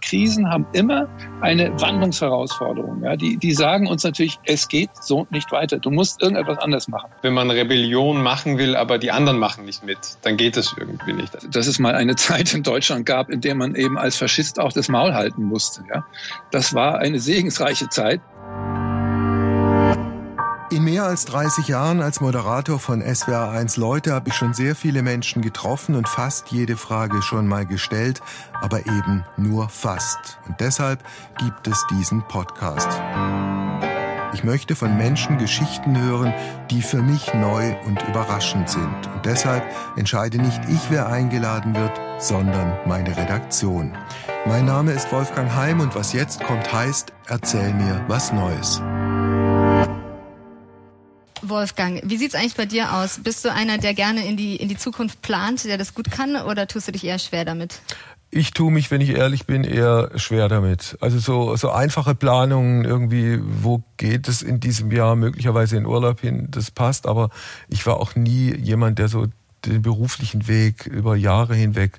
Krisen haben immer eine Wandlungsherausforderung. Ja, die, die sagen uns natürlich, es geht so nicht weiter. Du musst irgendetwas anders machen. Wenn man Rebellion machen will, aber die anderen machen nicht mit, dann geht es irgendwie nicht. Dass es mal eine Zeit in Deutschland gab, in der man eben als Faschist auch das Maul halten musste. Ja, das war eine segensreiche Zeit. Mehr als 30 Jahren als Moderator von SWR1 Leute habe ich schon sehr viele Menschen getroffen und fast jede Frage schon mal gestellt, aber eben nur fast. Und deshalb gibt es diesen Podcast. Ich möchte von Menschen Geschichten hören, die für mich neu und überraschend sind. Und deshalb entscheide nicht ich, wer eingeladen wird, sondern meine Redaktion. Mein Name ist Wolfgang Heim und was jetzt kommt heißt, erzähl mir was Neues. Wolfgang, wie sieht's eigentlich bei dir aus? Bist du einer, der gerne in die, in die Zukunft plant, der das gut kann, oder tust du dich eher schwer damit? Ich tue mich, wenn ich ehrlich bin, eher schwer damit. Also so, so einfache Planungen irgendwie, wo geht es in diesem Jahr möglicherweise in Urlaub hin, das passt, aber ich war auch nie jemand, der so den beruflichen Weg über Jahre hinweg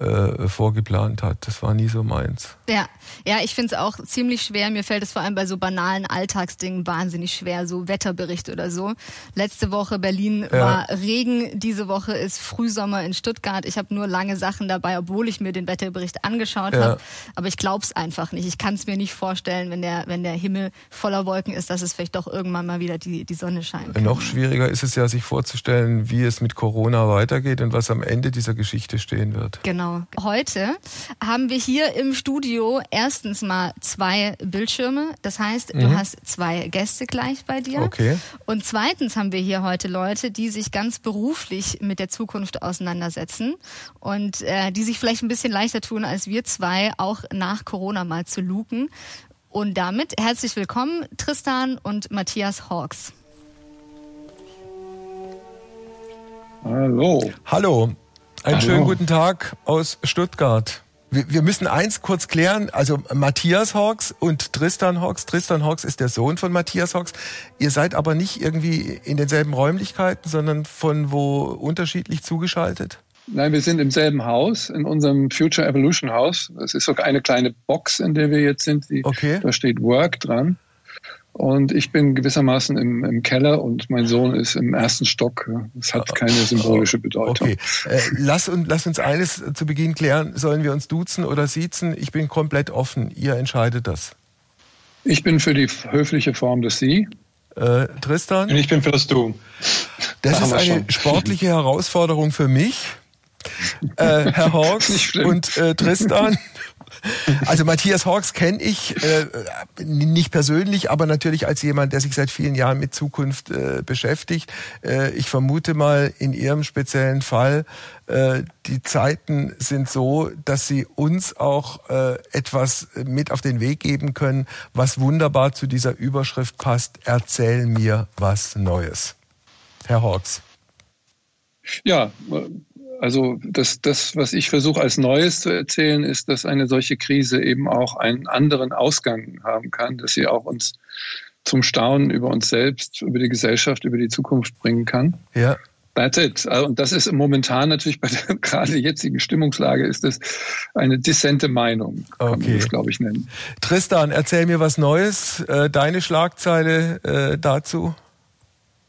äh, vorgeplant hat. Das war nie so meins. Ja, ja, ich finde es auch ziemlich schwer. Mir fällt es vor allem bei so banalen Alltagsdingen wahnsinnig schwer, so Wetterbericht oder so. Letzte Woche Berlin ja. war Regen, diese Woche ist Frühsommer in Stuttgart. Ich habe nur lange Sachen dabei, obwohl ich mir den Wetterbericht angeschaut ja. habe. Aber ich glaube es einfach nicht. Ich kann es mir nicht vorstellen, wenn der, wenn der Himmel voller Wolken ist, dass es vielleicht doch irgendwann mal wieder die, die Sonne scheint. Kann. Noch schwieriger ist es ja, sich vorzustellen, wie es mit Corona weitergeht und was am Ende dieser Geschichte stehen wird. Genau. Heute haben wir hier im Studio erstens mal zwei Bildschirme. Das heißt, mhm. du hast zwei Gäste gleich bei dir. Okay. Und zweitens haben wir hier heute Leute, die sich ganz beruflich mit der Zukunft auseinandersetzen und äh, die sich vielleicht ein bisschen leichter tun als wir zwei, auch nach Corona mal zu luken. Und damit herzlich willkommen Tristan und Matthias Hawks. Hallo. Hallo. Einen schönen guten Tag aus Stuttgart wir müssen eins kurz klären. Also Matthias Hawks und Tristan Hawks. Tristan Hawks ist der Sohn von Matthias Hawks. Ihr seid aber nicht irgendwie in denselben Räumlichkeiten, sondern von wo unterschiedlich zugeschaltet? Nein, wir sind im selben Haus, in unserem Future Evolution Haus. Das ist sogar eine kleine Box, in der wir jetzt sind. Die, okay. Da steht Work dran. Und ich bin gewissermaßen im, im Keller und mein Sohn ist im ersten Stock. Das hat keine symbolische Bedeutung. Okay. Äh, lass, und, lass uns eines zu Beginn klären. Sollen wir uns duzen oder siezen? Ich bin komplett offen. Ihr entscheidet das. Ich bin für die höfliche Form des Sie. Äh, Tristan? Und ich bin für das Du. Das, das ist eine schon. sportliche Herausforderung für mich. Äh, Herr Hawks und äh, Tristan. Also Matthias Hawks kenne ich äh, nicht persönlich, aber natürlich als jemand, der sich seit vielen Jahren mit Zukunft äh, beschäftigt. Äh, ich vermute mal in Ihrem speziellen Fall, äh, die Zeiten sind so, dass Sie uns auch äh, etwas mit auf den Weg geben können, was wunderbar zu dieser Überschrift passt. Erzähl mir was Neues. Herr Hawks. Ja, also das, das, was ich versuche als Neues zu erzählen, ist, dass eine solche Krise eben auch einen anderen Ausgang haben kann, dass sie auch uns zum Staunen über uns selbst, über die Gesellschaft, über die Zukunft bringen kann. Ja. That's it. Also, und das ist momentan natürlich bei der gerade jetzigen Stimmungslage ist das eine dissente Meinung, kann okay. man das, glaube ich, nennen. Tristan, erzähl mir was Neues. Äh, deine Schlagzeile äh, dazu?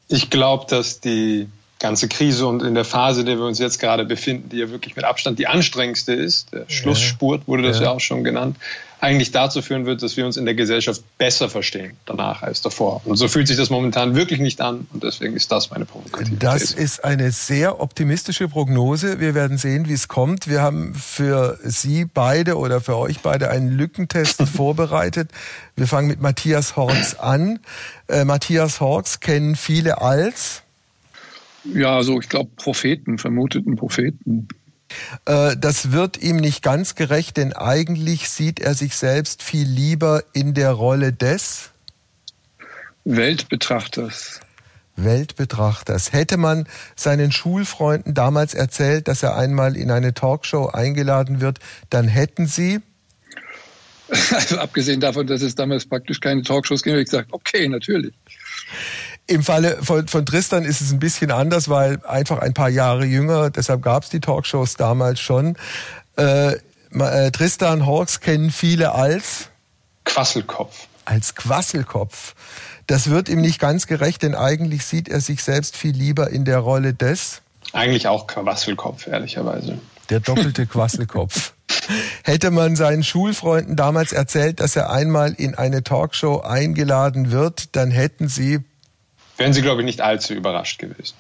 Ich glaube, dass die ganze Krise und in der Phase, in der wir uns jetzt gerade befinden, die ja wirklich mit Abstand die anstrengendste ist, der Schlussspurt wurde das ja, ja auch schon genannt, eigentlich dazu führen wird, dass wir uns in der Gesellschaft besser verstehen danach als davor. Und so fühlt sich das momentan wirklich nicht an und deswegen ist das meine provokative Das ist eine sehr optimistische Prognose. Wir werden sehen, wie es kommt. Wir haben für Sie beide oder für euch beide einen Lückentest vorbereitet. Wir fangen mit Matthias Horks an. Äh, Matthias Horks kennen viele als ja, so ich glaube Propheten, vermuteten Propheten. Äh, das wird ihm nicht ganz gerecht, denn eigentlich sieht er sich selbst viel lieber in der Rolle des Weltbetrachters. Weltbetrachters. Hätte man seinen Schulfreunden damals erzählt, dass er einmal in eine Talkshow eingeladen wird, dann hätten sie also abgesehen davon, dass es damals praktisch keine Talkshows gab, ich gesagt, okay, natürlich. Im Falle von, von Tristan ist es ein bisschen anders, weil einfach ein paar Jahre jünger, deshalb gab es die Talkshows damals schon. Äh, Äh, Tristan Hawks kennen viele als Quasselkopf. Als Quasselkopf. Das wird ihm nicht ganz gerecht, denn eigentlich sieht er sich selbst viel lieber in der Rolle des. Eigentlich auch Quasselkopf, ehrlicherweise. Der doppelte Quasselkopf. Hätte man seinen Schulfreunden damals erzählt, dass er einmal in eine Talkshow eingeladen wird, dann hätten sie. Wären sie, glaube ich, nicht allzu überrascht gewesen.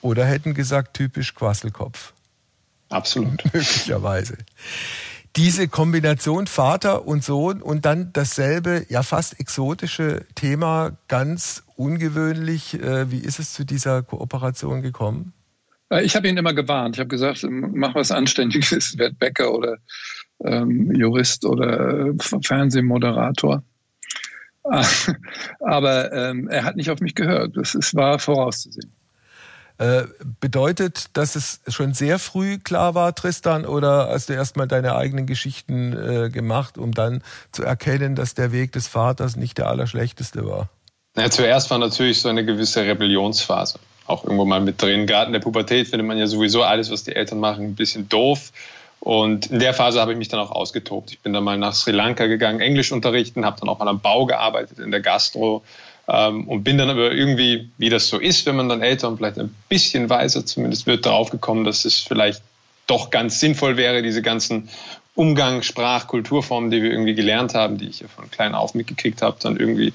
Oder hätten gesagt, typisch Quasselkopf. Absolut. Möglicherweise. Diese Kombination Vater und Sohn und dann dasselbe, ja fast exotische Thema, ganz ungewöhnlich. Äh, wie ist es zu dieser Kooperation gekommen? Äh, ich habe ihn immer gewarnt. Ich habe gesagt, mach was Anständiges, werd Bäcker oder ähm, Jurist oder äh, Fernsehmoderator. Aber ähm, er hat nicht auf mich gehört. Das ist, war vorauszusehen. Äh, bedeutet, dass es schon sehr früh klar war, Tristan, oder hast du erstmal deine eigenen Geschichten äh, gemacht, um dann zu erkennen, dass der Weg des Vaters nicht der allerschlechteste war? Ja, zuerst war natürlich so eine gewisse Rebellionsphase auch irgendwo mal mit drin. Gerade in der Pubertät findet man ja sowieso alles, was die Eltern machen, ein bisschen doof. Und in der Phase habe ich mich dann auch ausgetobt. Ich bin dann mal nach Sri Lanka gegangen, Englisch unterrichten, habe dann auch mal am Bau gearbeitet, in der Gastro. Ähm, und bin dann aber irgendwie, wie das so ist, wenn man dann älter und vielleicht ein bisschen weiser zumindest wird, darauf gekommen, dass es vielleicht doch ganz sinnvoll wäre, diese ganzen Umgang, Sprach, Kulturformen, die wir irgendwie gelernt haben, die ich ja von klein auf mitgekriegt habe, dann irgendwie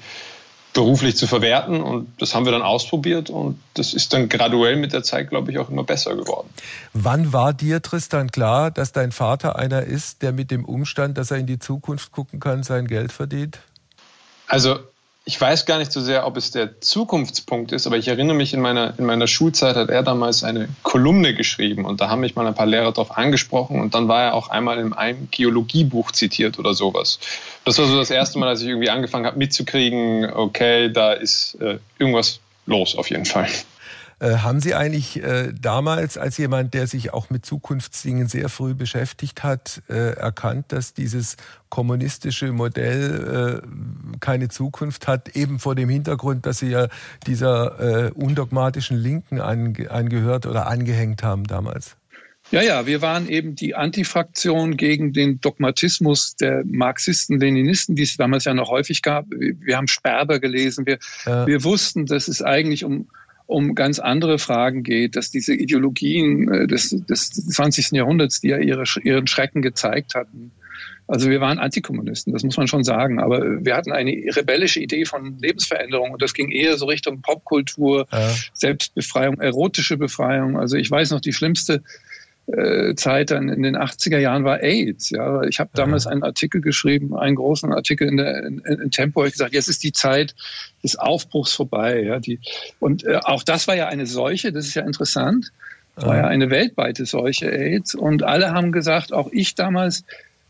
beruflich zu verwerten. Und das haben wir dann ausprobiert und das ist dann graduell mit der Zeit, glaube ich, auch immer besser geworden. Wann war dir, Tristan, klar, dass dein Vater einer ist, der mit dem Umstand, dass er in die Zukunft gucken kann, sein Geld verdient? Also ich weiß gar nicht so sehr, ob es der Zukunftspunkt ist, aber ich erinnere mich, in meiner, in meiner Schulzeit hat er damals eine Kolumne geschrieben und da haben mich mal ein paar Lehrer darauf angesprochen und dann war er auch einmal in einem Geologiebuch zitiert oder sowas. Das war so das erste Mal, als ich irgendwie angefangen habe mitzukriegen, okay, da ist äh, irgendwas los auf jeden Fall. Äh, haben Sie eigentlich äh, damals als jemand, der sich auch mit Zukunftsdingen sehr früh beschäftigt hat, äh, erkannt, dass dieses kommunistische Modell äh, keine Zukunft hat, eben vor dem Hintergrund, dass Sie ja dieser äh, undogmatischen Linken ange angehört oder angehängt haben damals? Ja, ja, wir waren eben die Antifraktion gegen den Dogmatismus der Marxisten, Leninisten, die es damals ja noch häufig gab. Wir haben Sperber gelesen. Wir, ja. wir wussten, dass es eigentlich um um ganz andere Fragen geht, dass diese Ideologien äh, des, des 20. Jahrhunderts, die ja ihre, ihren Schrecken gezeigt hatten, also wir waren Antikommunisten, das muss man schon sagen, aber wir hatten eine rebellische Idee von Lebensveränderung und das ging eher so Richtung Popkultur, ja. Selbstbefreiung, erotische Befreiung. Also ich weiß noch, die schlimmste Zeit dann in den 80er Jahren war AIDS. Ja, ich habe damals einen Artikel geschrieben, einen großen Artikel in, der, in, in Tempo, ich gesagt, jetzt ist die Zeit des Aufbruchs vorbei. Ja, die, und äh, auch das war ja eine Seuche, das ist ja interessant. War ja eine weltweite Seuche AIDS und alle haben gesagt, auch ich damals,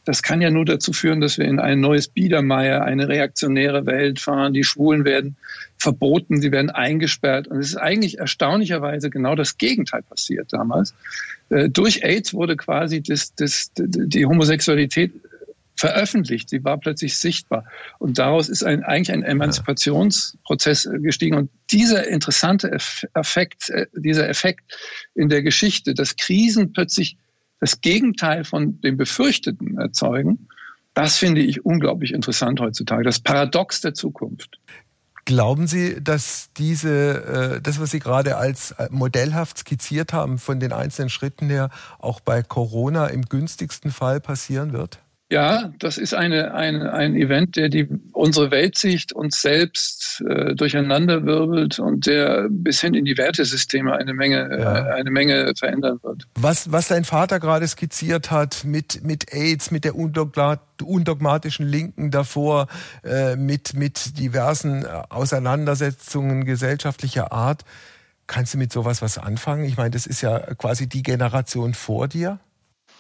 das kann ja nur dazu führen, dass wir in ein neues Biedermeier, eine reaktionäre Welt fahren. Die Schwulen werden verboten, sie werden eingesperrt. Und es ist eigentlich erstaunlicherweise genau das Gegenteil passiert damals. Äh, durch AIDS wurde quasi das, das, die Homosexualität veröffentlicht. Sie war plötzlich sichtbar. Und daraus ist ein, eigentlich ein Emanzipationsprozess gestiegen. Und dieser interessante Effekt, äh, dieser Effekt in der Geschichte, dass Krisen plötzlich das Gegenteil von dem Befürchteten erzeugen, das finde ich unglaublich interessant heutzutage. Das Paradox der Zukunft. Glauben Sie, dass diese, äh, das, was Sie gerade als äh, modellhaft skizziert haben, von den einzelnen Schritten her auch bei Corona im günstigsten Fall passieren wird? Ja, das ist eine, eine, ein Event, der die, unsere Weltsicht uns selbst äh, durcheinanderwirbelt und der bis hin in die Wertesysteme eine Menge, ja. äh, eine Menge verändern wird. Was, was dein Vater gerade skizziert hat mit, mit AIDS, mit der undogmatischen Linken davor, äh, mit, mit diversen Auseinandersetzungen gesellschaftlicher Art, kannst du mit sowas was anfangen? Ich meine, das ist ja quasi die Generation vor dir.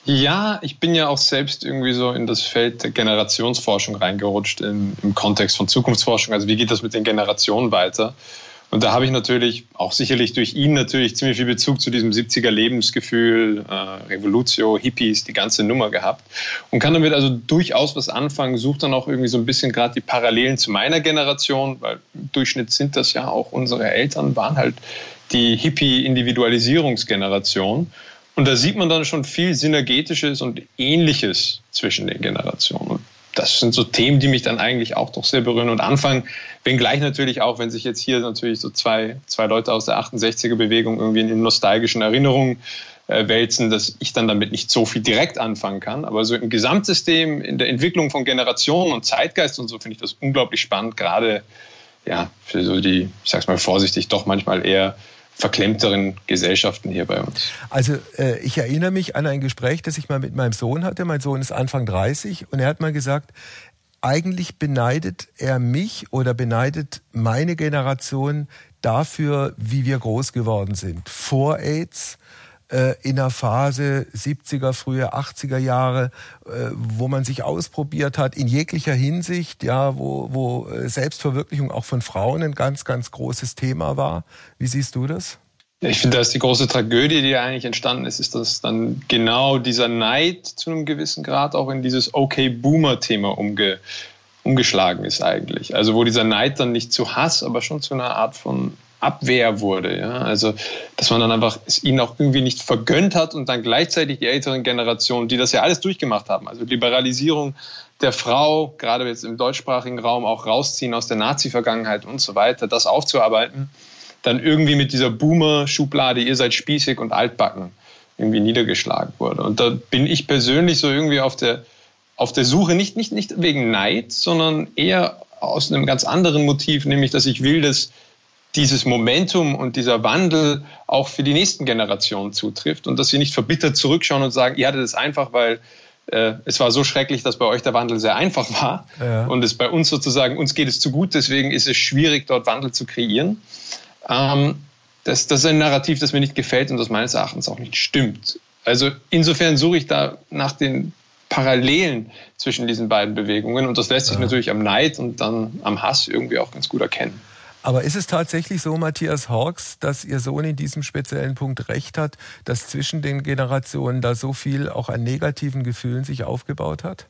Ja, ich bin ja auch selbst irgendwie so in das Feld der Generationsforschung reingerutscht im, im Kontext von Zukunftsforschung. Also wie geht das mit den Generationen weiter? Und da habe ich natürlich auch sicherlich durch ihn natürlich ziemlich viel Bezug zu diesem 70er Lebensgefühl, äh, Revolutio, Hippies, die ganze Nummer gehabt und kann damit also durchaus was anfangen, sucht dann auch irgendwie so ein bisschen gerade die Parallelen zu meiner Generation, weil im Durchschnitt sind das ja auch unsere Eltern, waren halt die Hippie-Individualisierungsgeneration. Und da sieht man dann schon viel Synergetisches und Ähnliches zwischen den Generationen. das sind so Themen, die mich dann eigentlich auch doch sehr berühren und anfangen, wenngleich natürlich auch, wenn sich jetzt hier natürlich so zwei, zwei Leute aus der 68er Bewegung irgendwie in nostalgischen Erinnerungen äh, wälzen, dass ich dann damit nicht so viel direkt anfangen kann. Aber so im Gesamtsystem, in der Entwicklung von Generationen und Zeitgeist und so finde ich das unglaublich spannend, gerade ja, für so die, ich sag's mal vorsichtig, doch manchmal eher verklemmteren Gesellschaften hier bei uns. Also äh, ich erinnere mich an ein Gespräch, das ich mal mit meinem Sohn hatte. Mein Sohn ist Anfang 30 und er hat mal gesagt, eigentlich beneidet er mich oder beneidet meine Generation dafür, wie wir groß geworden sind. Vor AIDS, in der Phase 70er, frühe 80er Jahre, äh, wo man sich ausprobiert hat in jeglicher Hinsicht, ja, wo, wo äh, Selbstverwirklichung auch von Frauen ein ganz, ganz großes Thema war. Wie siehst du das? Ich finde, dass die große Tragödie, die eigentlich entstanden ist, ist, dass dann genau dieser Neid zu einem gewissen Grad auch in dieses Okay-Boomer-Thema umge umgeschlagen ist eigentlich. Also wo dieser Neid dann nicht zu Hass, aber schon zu einer Art von Abwehr wurde. Ja? Also, dass man dann einfach es ihnen auch irgendwie nicht vergönnt hat und dann gleichzeitig die älteren Generationen, die das ja alles durchgemacht haben, also Liberalisierung der Frau, gerade jetzt im deutschsprachigen Raum auch rausziehen aus der Nazi-Vergangenheit und so weiter, das aufzuarbeiten, dann irgendwie mit dieser Boomer-Schublade, ihr seid spießig und altbacken, irgendwie niedergeschlagen wurde. Und da bin ich persönlich so irgendwie auf der, auf der Suche, nicht, nicht, nicht wegen Neid, sondern eher aus einem ganz anderen Motiv, nämlich, dass ich will, dass dieses Momentum und dieser Wandel auch für die nächsten Generationen zutrifft und dass sie nicht verbittert zurückschauen und sagen, ihr hattet es einfach, weil äh, es war so schrecklich, dass bei euch der Wandel sehr einfach war ja. und es bei uns sozusagen, uns geht es zu gut, deswegen ist es schwierig, dort Wandel zu kreieren. Ähm, das, das ist ein Narrativ, das mir nicht gefällt und das meines Erachtens auch nicht stimmt. Also insofern suche ich da nach den Parallelen zwischen diesen beiden Bewegungen und das lässt sich ja. natürlich am Neid und dann am Hass irgendwie auch ganz gut erkennen. Aber ist es tatsächlich so, Matthias Hawks, dass Ihr Sohn in diesem speziellen Punkt recht hat, dass zwischen den Generationen da so viel auch an negativen Gefühlen sich aufgebaut hat?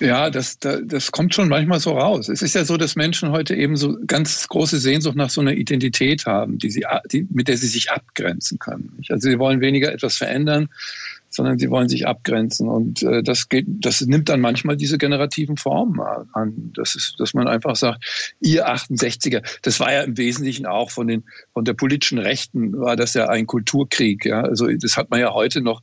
Ja, das, das kommt schon manchmal so raus. Es ist ja so, dass Menschen heute eben so ganz große Sehnsucht nach so einer Identität haben, die sie, die, mit der sie sich abgrenzen können. Also sie wollen weniger etwas verändern, sondern sie wollen sich abgrenzen. Und äh, das geht, das nimmt dann manchmal diese generativen Formen an. Das ist, dass man einfach sagt, ihr 68er, das war ja im Wesentlichen auch von den von der politischen Rechten war das ja ein Kulturkrieg. Ja, also das hat man ja heute noch.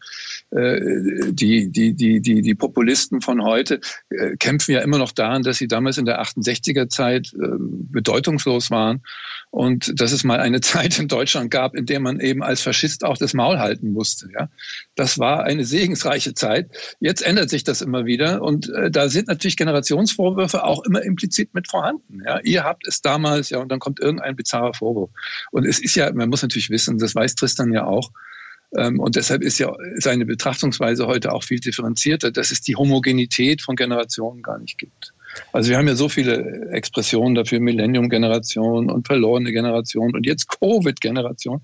Äh, die die die die die Populisten von heute äh, kämpfen ja immer noch daran, dass sie damals in der 68er Zeit äh, bedeutungslos waren und dass es mal eine Zeit in Deutschland gab, in der man eben als Faschist auch das Maul halten musste. Ja, das war eine segensreiche Zeit. Jetzt ändert sich das immer wieder und äh, da sind natürlich Generationsvorwürfe auch immer implizit mit vorhanden. Ja, ihr habt es damals, ja, und dann kommt irgendein bizarrer Vorwurf. Und es ist ja, man muss natürlich wissen, das weiß Tristan ja auch. Ähm, und deshalb ist ja seine Betrachtungsweise heute auch viel differenzierter, dass es die Homogenität von Generationen gar nicht gibt. Also wir haben ja so viele Expressionen dafür, Millennium-Generation und verlorene Generation und jetzt Covid-Generation.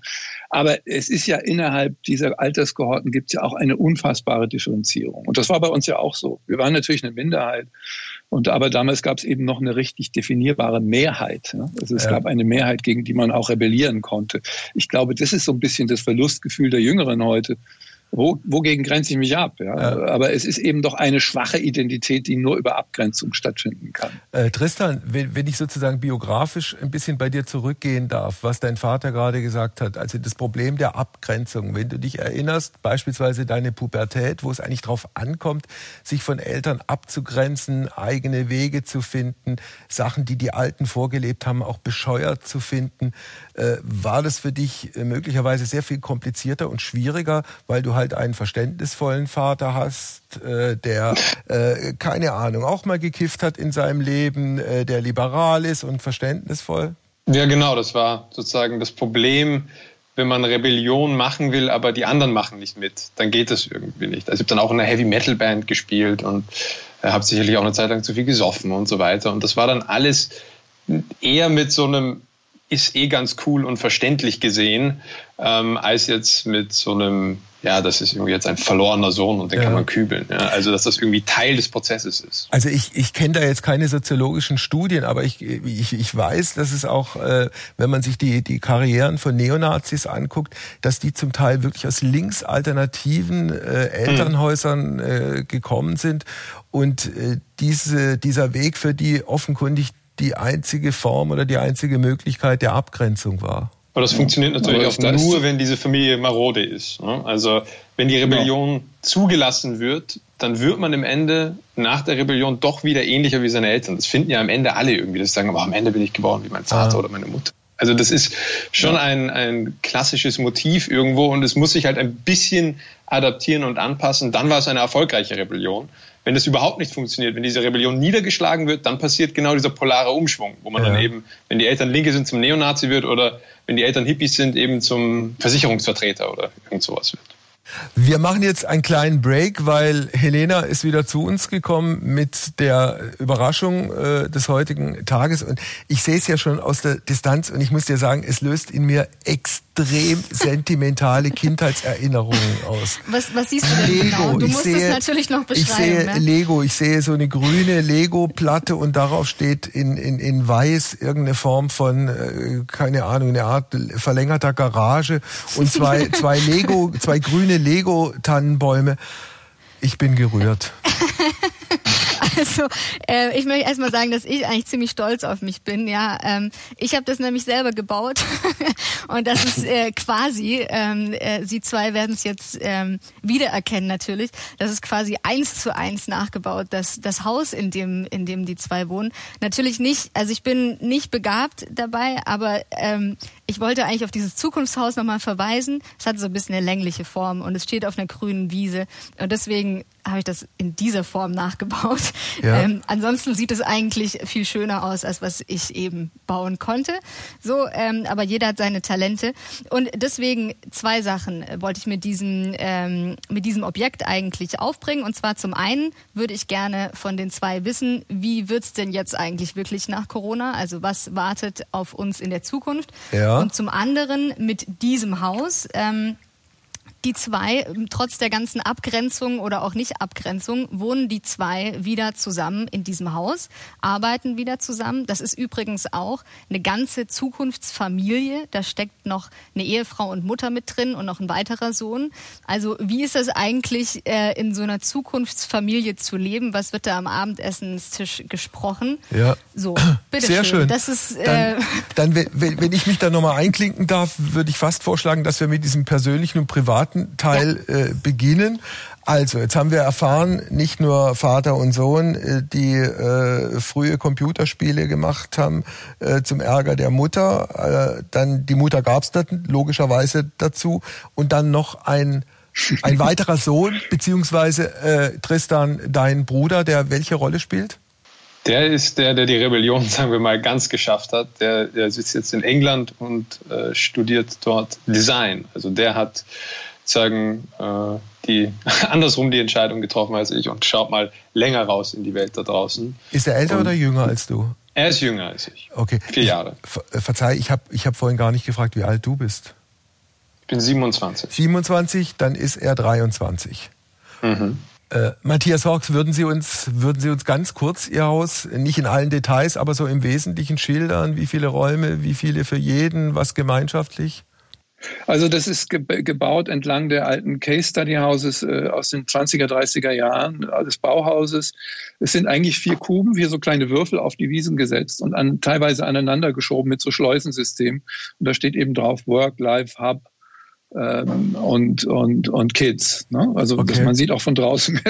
Aber es ist ja innerhalb dieser Alterskohorten gibt es ja auch eine unfassbare Differenzierung. Und das war bei uns ja auch so. Wir waren natürlich eine Minderheit. Und aber damals gab es eben noch eine richtig definierbare Mehrheit. Ne? Also es ja. gab eine Mehrheit, gegen die man auch rebellieren konnte. Ich glaube, das ist so ein bisschen das Verlustgefühl der Jüngeren heute, wo, wogegen grenze ich mich ab? Ja? ja? Aber es ist eben doch eine schwache Identität, die nur über Abgrenzung stattfinden kann. Äh, Tristan, wenn, wenn ich sozusagen biografisch ein bisschen bei dir zurückgehen darf, was dein Vater gerade gesagt hat, also das Problem der Abgrenzung, wenn du dich erinnerst, beispielsweise deine Pubertät, wo es eigentlich darauf ankommt, sich von Eltern abzugrenzen, eigene Wege zu finden, Sachen, die die Alten vorgelebt haben, auch bescheuert zu finden, war das für dich äh, möglicherweise sehr viel komplizierter und schwieriger, weil du halt einen verständnisvollen Vater hast, äh, der keine Ahnung auch mal gekifft hat in seinem Leben, der liberal ist und verständnisvoll? Ja, genau, das war sozusagen das Problem, wenn man Rebellion machen will, aber die anderen machen nicht mit, dann geht das irgendwie nicht. Also ich habe dann auch in einer Heavy Metal Band gespielt und habe sicherlich auch eine Zeit lang zu viel gesoffen und so weiter. Und das war dann alles eher mit so einem ist eh ganz cool und verständlich gesehen, ähm, als jetzt mit so einem, ja, das ist irgendwie jetzt ein verlorener Sohn und den ja. kann man kübeln. Ja? Also, dass das irgendwie Teil des Prozesses ist. Also ich, ich kenne da jetzt keine soziologischen Studien, aber ich, ich, ich weiß, dass es auch, äh, wenn man sich die, die Karrieren von Neonazis anguckt, dass die zum Teil wirklich aus linksalternativen äh, Elternhäusern äh, gekommen sind und äh, diese, dieser Weg für die offenkundig die einzige Form oder die einzige Möglichkeit der Abgrenzung war. Aber das funktioniert natürlich auch nur, wenn diese Familie marode ist. Ne? Also wenn die Rebellion genau. zugelassen wird, dann wird man im Ende nach der Rebellion doch wieder ähnlicher wie seine Eltern. Das finden ja am Ende alle irgendwie, dass sie sagen, aber am Ende bin ich geboren wie mein Vater ah. oder meine Mutter. Also das ist schon ja. ein, ein klassisches Motiv irgendwo und es muss sich halt ein bisschen adaptieren und anpassen. Dann war es eine erfolgreiche Rebellion. Wenn das überhaupt nicht funktioniert, wenn diese Rebellion niedergeschlagen wird, dann passiert genau dieser polare Umschwung, wo man ja. dann eben, wenn die Eltern Linke sind, zum Neonazi wird oder wenn die Eltern Hippies sind, eben zum Versicherungsvertreter oder irgend sowas wird. Wir machen jetzt einen kleinen Break, weil Helena ist wieder zu uns gekommen mit der Überraschung äh, des heutigen Tages. Und ich sehe es ja schon aus der Distanz und ich muss dir sagen, es löst in mir extrem sentimentale Kindheitserinnerungen aus. Was, was siehst du denn Lego. genau? Du ich musst sehe, es natürlich noch beschreiben. Ich sehe ne? Lego, ich sehe so eine grüne Lego-Platte und darauf steht in, in, in weiß irgendeine Form von, äh, keine Ahnung, eine Art verlängerter Garage und zwei, zwei Lego, zwei grüne Lego-Tannenbäume. Ich bin gerührt. Also äh, ich möchte erstmal sagen, dass ich eigentlich ziemlich stolz auf mich bin. Ja, ähm, ich habe das nämlich selber gebaut und das ist äh, quasi. Ähm, äh, Sie zwei werden es jetzt ähm, wiedererkennen natürlich. Das ist quasi eins zu eins nachgebaut. Das das Haus, in dem in dem die zwei wohnen. Natürlich nicht. Also ich bin nicht begabt dabei, aber ähm, ich wollte eigentlich auf dieses Zukunftshaus nochmal verweisen. Es hat so ein bisschen eine längliche Form und es steht auf einer grünen Wiese. Und deswegen habe ich das in dieser Form nachgebaut. Ja. Ähm, ansonsten sieht es eigentlich viel schöner aus, als was ich eben bauen konnte. So, ähm, aber jeder hat seine Talente. Und deswegen zwei Sachen wollte ich mit diesem, ähm, mit diesem Objekt eigentlich aufbringen. Und zwar zum einen würde ich gerne von den zwei wissen, wie wird's denn jetzt eigentlich wirklich nach Corona? Also was wartet auf uns in der Zukunft? Ja. Und zum anderen mit diesem Haus. Ähm, die zwei, trotz der ganzen Abgrenzung oder auch nicht Abgrenzung, wohnen die zwei wieder zusammen in diesem Haus, arbeiten wieder zusammen. Das ist übrigens auch eine ganze Zukunftsfamilie. Da steckt noch eine Ehefrau und Mutter mit drin und noch ein weiterer Sohn. Also wie ist das eigentlich, äh, in so einer Zukunftsfamilie zu leben? Was wird da am Abendessenstisch gesprochen? Ja. So, bitte Sehr schön. Das ist, äh dann, dann wenn, wenn ich mich da nochmal einklinken darf, würde ich fast vorschlagen, dass wir mit diesem persönlichen und privaten Teil ja. äh, beginnen. Also, jetzt haben wir erfahren, nicht nur Vater und Sohn, äh, die äh, frühe Computerspiele gemacht haben äh, zum Ärger der Mutter. Äh, dann die Mutter gab es dann logischerweise dazu. Und dann noch ein, ein weiterer Sohn, beziehungsweise äh, Tristan, dein Bruder, der welche Rolle spielt? Der ist der, der die Rebellion, sagen wir mal, ganz geschafft hat. Der, der sitzt jetzt in England und äh, studiert dort Design. Also der hat sagen, äh, die andersrum die Entscheidung getroffen als ich und schaut mal länger raus in die Welt da draußen. Ist er älter und oder jünger als du? Er ist jünger als ich. Okay. Vier Jahre. Ich, äh, verzeih, ich habe ich hab vorhin gar nicht gefragt, wie alt du bist. Ich bin 27. 27, dann ist er 23. Mhm. Äh, Matthias Hawks, würden Sie uns, würden Sie uns ganz kurz Ihr Haus, nicht in allen Details, aber so im Wesentlichen schildern? Wie viele Räume, wie viele für jeden, was gemeinschaftlich? Also das ist gebaut entlang der alten Case Study Houses äh, aus den 20er, 30er Jahren des Bauhauses. Es sind eigentlich vier Kuben, vier so kleine Würfel auf die Wiesen gesetzt und an, teilweise aneinander geschoben mit so Schleusensystemen. Und da steht eben drauf Work, Life, Hub, ähm, und, und, und Kids. Ne? Also okay. man sieht auch von draußen,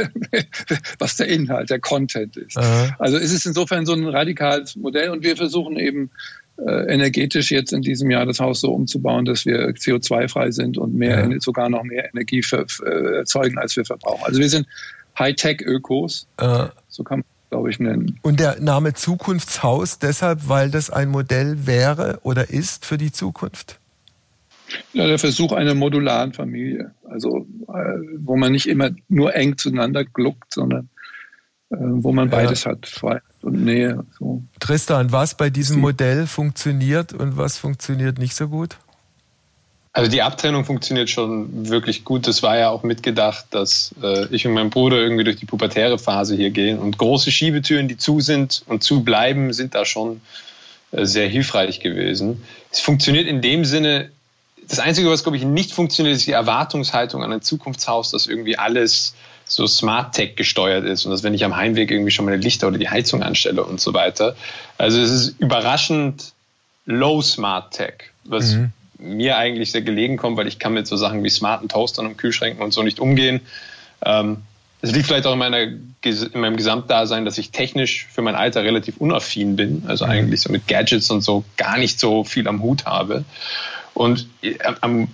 was der Inhalt, der Content ist. Aha. Also es ist insofern so ein radikales Modell und wir versuchen eben energetisch jetzt in diesem Jahr das Haus so umzubauen, dass wir CO2-frei sind und mehr, ja. sogar noch mehr Energie für, äh, erzeugen, als wir verbrauchen. Also wir sind Hightech-Ökos, äh. so kann man glaube ich, nennen. Und der Name Zukunftshaus deshalb, weil das ein Modell wäre oder ist für die Zukunft? Ja, der Versuch einer modularen Familie, also äh, wo man nicht immer nur eng zueinander gluckt, sondern wo man beides ja. hat, Freiheit und Nähe. So. Tristan, was bei diesem Modell funktioniert und was funktioniert nicht so gut? Also die Abtrennung funktioniert schon wirklich gut. Das war ja auch mitgedacht, dass äh, ich und mein Bruder irgendwie durch die pubertäre Phase hier gehen. Und große Schiebetüren, die zu sind und zu bleiben, sind da schon äh, sehr hilfreich gewesen. Es funktioniert in dem Sinne, das Einzige, was, glaube ich, nicht funktioniert, ist die Erwartungshaltung an ein Zukunftshaus, dass irgendwie alles so Smart Tech gesteuert ist und dass wenn ich am Heimweg irgendwie schon meine Lichter oder die Heizung anstelle und so weiter. Also es ist überraschend low Smart Tech, was mhm mir eigentlich sehr gelegen kommt, weil ich kann mit so Sachen wie smarten Toastern und Kühlschränken und so nicht umgehen. Ähm, es liegt vielleicht auch in, meiner, in meinem Gesamtdasein, dass ich technisch für mein Alter relativ unaffin bin, also mhm. eigentlich so mit Gadgets und so gar nicht so viel am Hut habe. Und äh,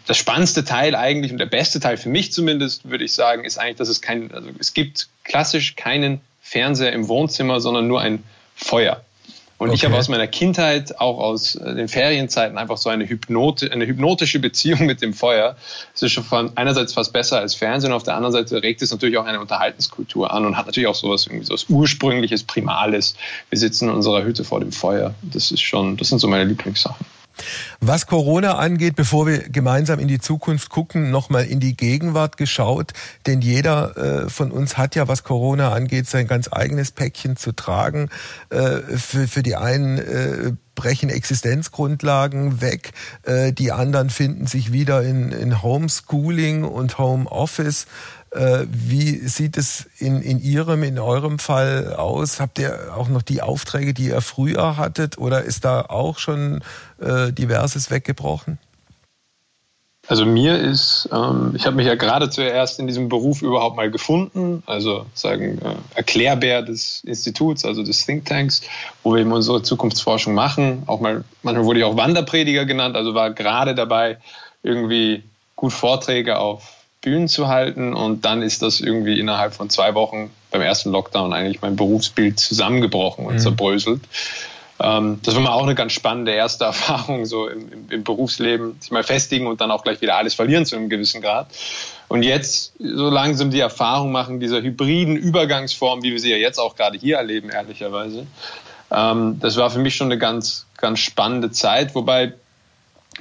das spannendste Teil eigentlich und der beste Teil für mich zumindest, würde ich sagen, ist eigentlich, dass es kein, also es gibt klassisch keinen Fernseher im Wohnzimmer, sondern nur ein Feuer. Und okay. ich habe aus meiner Kindheit, auch aus äh, den Ferienzeiten, einfach so eine, Hypnote, eine hypnotische Beziehung mit dem Feuer. Es ist schon von einerseits fast besser als Fernsehen, auf der anderen Seite regt es natürlich auch eine Unterhaltenskultur an und hat natürlich auch sowas irgendwie so was ursprüngliches, primales. Wir sitzen in unserer Hütte vor dem Feuer. Das ist schon, das sind so meine Lieblingssachen. Was Corona angeht, bevor wir gemeinsam in die Zukunft gucken, nochmal in die Gegenwart geschaut. Denn jeder äh, von uns hat ja, was Corona angeht, sein ganz eigenes Päckchen zu tragen. Äh, für, für die einen äh, brechen Existenzgrundlagen weg, äh, die anderen finden sich wieder in, in Homeschooling und Homeoffice. Äh, wie sieht es in, in Ihrem, in eurem Fall aus? Habt ihr auch noch die Aufträge, die ihr früher hattet oder ist da auch schon äh, diverses weggebrochen? Also mir ist, ähm, ich habe mich ja gerade zuerst in diesem Beruf überhaupt mal gefunden, also sagen äh, Erklärbär des Instituts, also des Thinktanks, wo wir eben unsere Zukunftsforschung machen. Auch mal, manchmal wurde ich auch Wanderprediger genannt, also war gerade dabei, irgendwie gut Vorträge auf Bühnen zu halten. Und dann ist das irgendwie innerhalb von zwei Wochen beim ersten Lockdown eigentlich mein Berufsbild zusammengebrochen und mhm. zerbröselt. Ähm, das war mal auch eine ganz spannende erste Erfahrung, so im, im, im, Berufsleben, sich mal festigen und dann auch gleich wieder alles verlieren zu einem gewissen Grad. Und jetzt so langsam die Erfahrung machen dieser hybriden Übergangsform, wie wir sie ja jetzt auch gerade hier erleben, ehrlicherweise. Ähm, das war für mich schon eine ganz, ganz spannende Zeit, wobei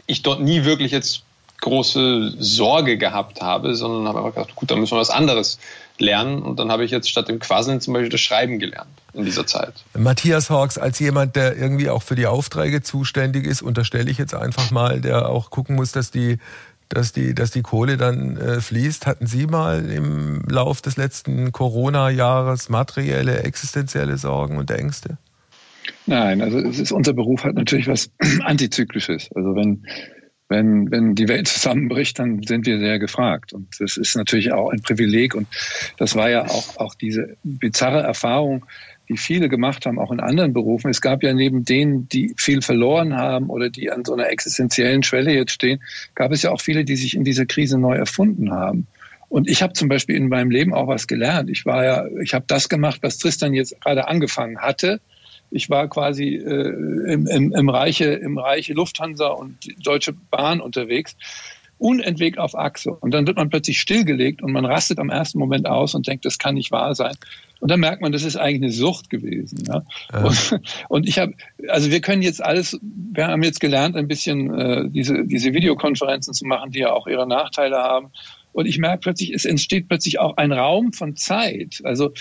ich dort nie wirklich jetzt große Sorge gehabt habe, sondern habe einfach gedacht, gut, dann müssen wir was anderes lernen. Und dann habe ich jetzt statt dem Quasseln zum Beispiel das Schreiben gelernt in dieser Zeit. Matthias Hawks, als jemand, der irgendwie auch für die Aufträge zuständig ist, unterstelle ich jetzt einfach mal, der auch gucken muss, dass die dass die, dass die Kohle dann äh, fließt. Hatten Sie mal im Lauf des letzten Corona-Jahres materielle, existenzielle Sorgen und Ängste? Nein, also es ist, unser Beruf hat natürlich was Antizyklisches. Also wenn wenn, wenn die Welt zusammenbricht, dann sind wir sehr gefragt. Und das ist natürlich auch ein Privileg. Und das war ja auch, auch diese bizarre Erfahrung, die viele gemacht haben, auch in anderen Berufen. Es gab ja neben denen, die viel verloren haben oder die an so einer existenziellen Schwelle jetzt stehen, gab es ja auch viele, die sich in dieser Krise neu erfunden haben. Und ich habe zum Beispiel in meinem Leben auch was gelernt. Ich war ja, ich habe das gemacht, was Tristan jetzt gerade angefangen hatte ich war quasi äh, im, im, im, Reiche, im Reiche Lufthansa und Deutsche Bahn unterwegs, unentwegt auf Achse. Und dann wird man plötzlich stillgelegt und man rastet am ersten Moment aus und denkt, das kann nicht wahr sein. Und dann merkt man, das ist eigentlich eine Sucht gewesen. Ja? ja. Und, und, ich habe, also wir können jetzt alles, wir haben jetzt gelernt, ein bisschen äh, diese, diese Videokonferenzen zu machen, die ja auch ihre Nachteile haben. Und ich merke plötzlich, es entsteht plötzlich auch ein Raum von Zeit. Also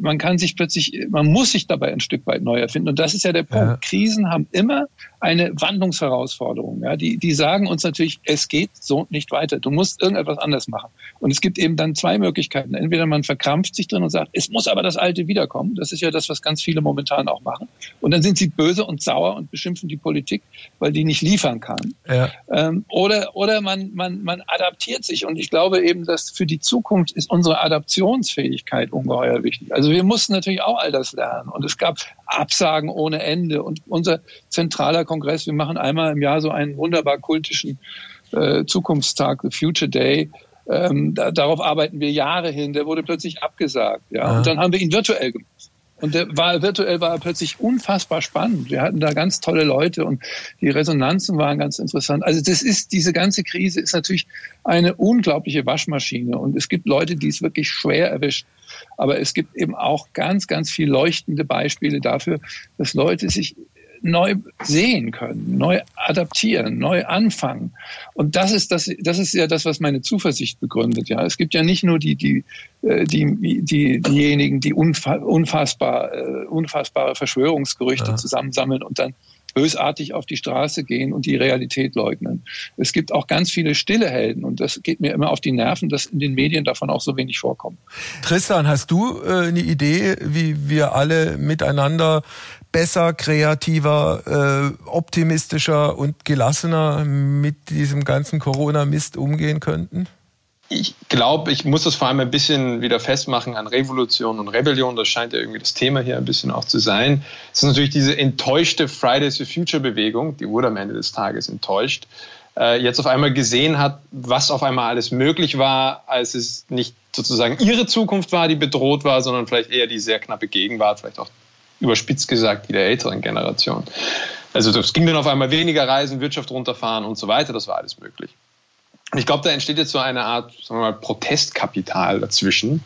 man kann sich plötzlich, man muss sich dabei ein Stück weit neu erfinden. Und das ist ja der Punkt. Ja. Krisen haben immer eine Wandlungsherausforderung. Ja, die, die sagen uns natürlich, es geht so nicht weiter. Du musst irgendetwas anders machen. Und es gibt eben dann zwei Möglichkeiten. Entweder man verkrampft sich drin und sagt, es muss aber das Alte wiederkommen. Das ist ja das, was ganz viele momentan auch machen. Und dann sind sie böse und sauer und beschimpfen die Politik, weil die nicht liefern kann. Ja. Ähm, oder oder man, man, man adaptiert sich. Und ich glaube eben, dass für die Zukunft ist unsere Adaptionsfähigkeit ungeheuer wichtig wichtig. Also wir mussten natürlich auch all das lernen. Und es gab Absagen ohne Ende. Und unser zentraler Kongress, wir machen einmal im Jahr so einen wunderbar kultischen äh, Zukunftstag, the Future Day. Ähm, da, darauf arbeiten wir Jahre hin. Der wurde plötzlich abgesagt. Ja? ja. Und dann haben wir ihn virtuell gemacht. Und der war virtuell war er plötzlich unfassbar spannend. Wir hatten da ganz tolle Leute und die Resonanzen waren ganz interessant. Also das ist diese ganze Krise ist natürlich eine unglaubliche Waschmaschine und es gibt Leute, die es wirklich schwer erwischt. Aber es gibt eben auch ganz, ganz viel leuchtende Beispiele dafür, dass Leute sich neu sehen können, neu adaptieren, neu anfangen. Und das ist das, das ist ja das, was meine Zuversicht begründet. Ja, es gibt ja nicht nur die, die, äh, die, die diejenigen, die unfassbar, äh, unfassbare Verschwörungsgerüchte ja. zusammensammeln und dann bösartig auf die Straße gehen und die Realität leugnen. Es gibt auch ganz viele stille Helden und das geht mir immer auf die Nerven, dass in den Medien davon auch so wenig vorkommt. Tristan, hast du äh, eine Idee, wie wir alle miteinander besser, kreativer, äh, optimistischer und gelassener mit diesem ganzen Corona-Mist umgehen könnten? ich glaube, ich muss das vor allem ein bisschen wieder festmachen an Revolution und Rebellion. Das scheint ja irgendwie das Thema hier ein bisschen auch zu sein. Es ist natürlich diese enttäuschte Fridays for Future Bewegung, die wurde am Ende des Tages enttäuscht, äh, jetzt auf einmal gesehen hat, was auf einmal alles möglich war, als es nicht sozusagen ihre Zukunft war, die bedroht war, sondern vielleicht eher die sehr knappe Gegenwart, vielleicht auch überspitzt gesagt, die der älteren Generation. Also es ging dann auf einmal weniger Reisen, Wirtschaft runterfahren und so weiter, das war alles möglich. Ich glaube, da entsteht jetzt so eine Art sagen wir mal, Protestkapital dazwischen.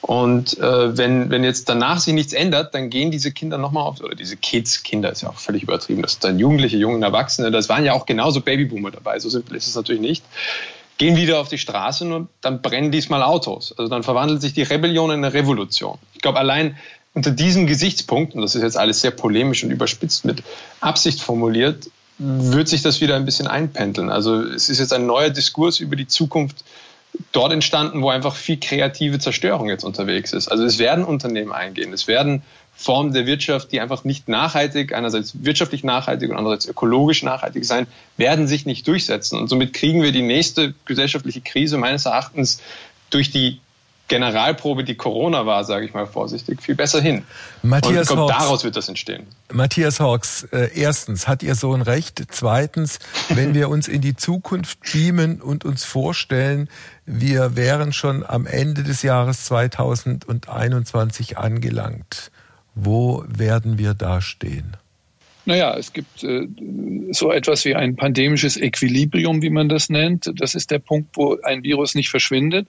Und äh, wenn, wenn jetzt danach sich nichts ändert, dann gehen diese Kinder nochmal auf, oder diese Kids, Kinder ist ja auch völlig übertrieben, das sind dann Jugendliche, jungen Erwachsene, das waren ja auch genauso Babyboomer dabei, so simpel ist es natürlich nicht, gehen wieder auf die Straße und dann brennen diesmal Autos. Also dann verwandelt sich die Rebellion in eine Revolution. Ich glaube, allein unter diesem Gesichtspunkt, und das ist jetzt alles sehr polemisch und überspitzt mit Absicht formuliert, wird sich das wieder ein bisschen einpendeln. Also es ist jetzt ein neuer Diskurs über die Zukunft dort entstanden, wo einfach viel kreative Zerstörung jetzt unterwegs ist. Also es werden Unternehmen eingehen, es werden Formen der Wirtschaft, die einfach nicht nachhaltig, einerseits wirtschaftlich nachhaltig und andererseits ökologisch nachhaltig sein, werden sich nicht durchsetzen. Und somit kriegen wir die nächste gesellschaftliche Krise meines Erachtens durch die Generalprobe, die Corona war, sage ich mal vorsichtig, viel besser hin. Matthias Und ich glaube, daraus wird das entstehen. Matthias Hawks, äh, erstens, hat Ihr Sohn recht? Zweitens, wenn wir uns in die Zukunft beamen und uns vorstellen, wir wären schon am Ende des Jahres 2021 angelangt, wo werden wir da stehen? Naja, es gibt äh, so etwas wie ein pandemisches Equilibrium, wie man das nennt. Das ist der Punkt, wo ein Virus nicht verschwindet,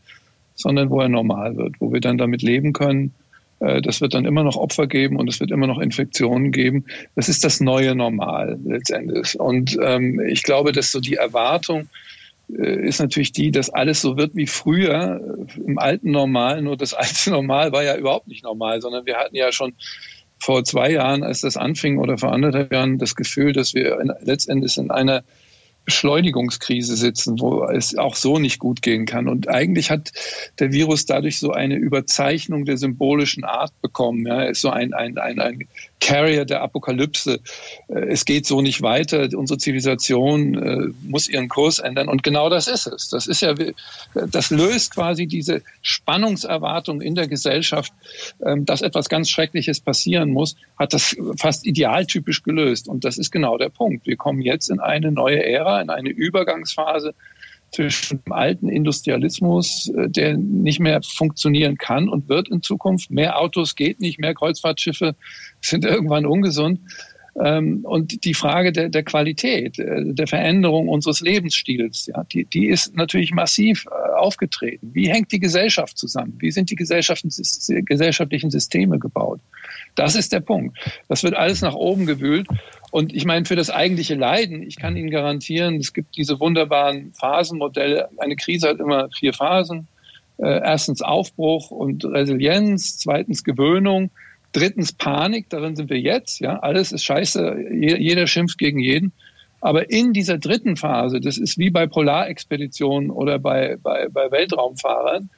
sondern wo er normal wird, wo wir dann damit leben können. Äh, das wird dann immer noch Opfer geben und es wird immer noch Infektionen geben. Das ist das neue Normal letztendlich. Und ähm, ich glaube, dass so die Erwartung äh, ist natürlich die, dass alles so wird wie früher äh, im alten Normal. Nur das alte Normal war ja überhaupt nicht normal, sondern wir hatten ja schon vor zwei Jahren, als das anfing, oder vor anderthalb Jahren das Gefühl, dass wir letztendlich in einer Beschleunigungskrise sitzen, wo es auch so nicht gut gehen kann. Und eigentlich hat der Virus dadurch so eine Überzeichnung der symbolischen Art bekommen. Ja, er ist so ein, ein, ein, ein Carrier der Apokalypse. Äh, es geht so nicht weiter. Unsere Zivilisation äh, muss ihren Kurs ändern. Und genau das ist es. Das ist ja, das löst quasi diese Spannungserwartung in der Gesellschaft, ähm, dass etwas ganz Schreckliches passieren muss, hat das fast idealtypisch gelöst. Und das ist genau der Punkt. Wir kommen jetzt in eine neue Ära, in eine Übergangsphase zwischen dem alten Industrialismus, äh, der nicht mehr funktionieren kann und wird in Zukunft. Mehr Autos geht nicht, mehr Kreuzfahrtschiffe sind irgendwann ungesund. Ähm, und die Frage der, der Qualität, äh, der Veränderung unseres Lebensstils, ja, die, die ist natürlich massiv äh, aufgetreten. Wie hängt die Gesellschaft zusammen? Wie sind die gesellschaftlichen Systeme gebaut? Das ist der Punkt. Das wird alles nach oben gewühlt. Und ich meine, für das eigentliche Leiden, ich kann Ihnen garantieren, es gibt diese wunderbaren Phasenmodelle. Eine Krise hat immer vier Phasen. Äh, erstens Aufbruch und Resilienz, zweitens Gewöhnung, drittens Panik, darin sind wir jetzt. Ja, alles ist scheiße, jeder schimpft gegen jeden. Aber in dieser dritten Phase, das ist wie bei Polarexpeditionen oder bei, bei, bei Weltraumfahrern,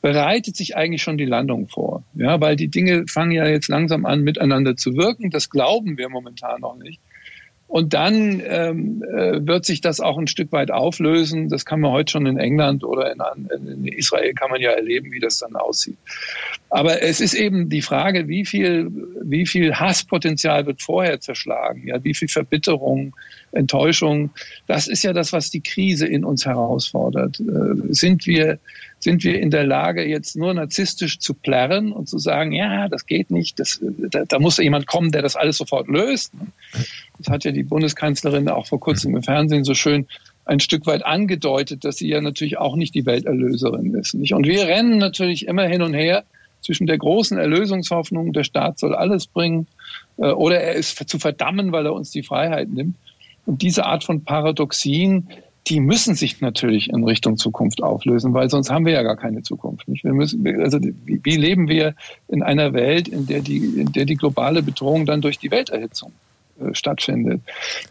bereitet sich eigentlich schon die Landung vor. Ja, weil die Dinge fangen ja jetzt langsam an, miteinander zu wirken. Das glauben wir momentan noch nicht. Und dann ähm, äh, wird sich das auch ein Stück weit auflösen. Das kann man heute schon in England oder in, in Israel kann man ja erleben, wie das dann aussieht. Aber es ist eben die Frage, wie viel, wie viel Hasspotenzial wird vorher zerschlagen? Ja, wie viel Verbitterung, Enttäuschung? Das ist ja das, was die Krise in uns herausfordert. Äh, sind wir, sind wir in der Lage, jetzt nur narzisstisch zu plärren und zu sagen, ja, das geht nicht, das, da, da muss jemand kommen, der das alles sofort löst? Das hat ja die Bundeskanzlerin auch vor kurzem im Fernsehen so schön ein Stück weit angedeutet, dass sie ja natürlich auch nicht die Welterlöserin ist. Nicht? Und wir rennen natürlich immer hin und her zwischen der großen Erlösungshoffnung, der Staat soll alles bringen, äh, oder er ist zu verdammen, weil er uns die Freiheit nimmt. Und diese Art von Paradoxien, die müssen sich natürlich in Richtung Zukunft auflösen, weil sonst haben wir ja gar keine Zukunft. Nicht? Wir müssen, also wie, leben wir in einer Welt, in der die, in der die globale Bedrohung dann durch die Welterhitzung äh, stattfindet?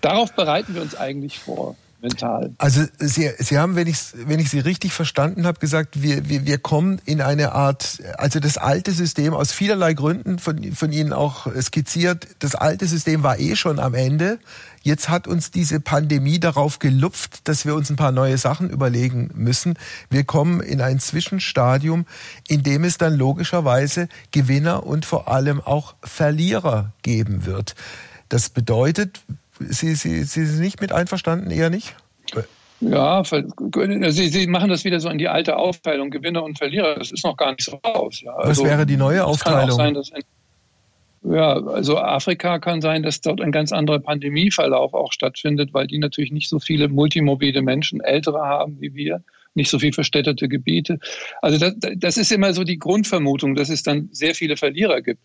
Darauf bereiten wir uns eigentlich vor mental. Also Sie, Sie haben, wenn ich, wenn ich Sie richtig verstanden habe, gesagt, wir, wir, wir kommen in eine Art, also das alte System aus vielerlei Gründen von, von Ihnen auch skizziert, das alte System war eh schon am Ende. Jetzt hat uns diese Pandemie darauf gelupft, dass wir uns ein paar neue Sachen überlegen müssen. Wir kommen in ein Zwischenstadium, in dem es dann logischerweise Gewinner und vor allem auch Verlierer geben wird. Das bedeutet, Sie, Sie, Sie sind nicht mit einverstanden, eher nicht? Ja, Sie, Sie machen das wieder so in die alte Aufteilung, Gewinner und Verlierer. Das ist noch gar nicht so raus. Ja. Also, Was wäre die neue Aufteilung? Sein, ja, also Afrika kann sein, dass dort ein ganz anderer Pandemieverlauf auch stattfindet, weil die natürlich nicht so viele multimobile Menschen, ältere haben wie wir, nicht so viel verstädterte Gebiete. Also das, das ist immer so die Grundvermutung, dass es dann sehr viele Verlierer gibt.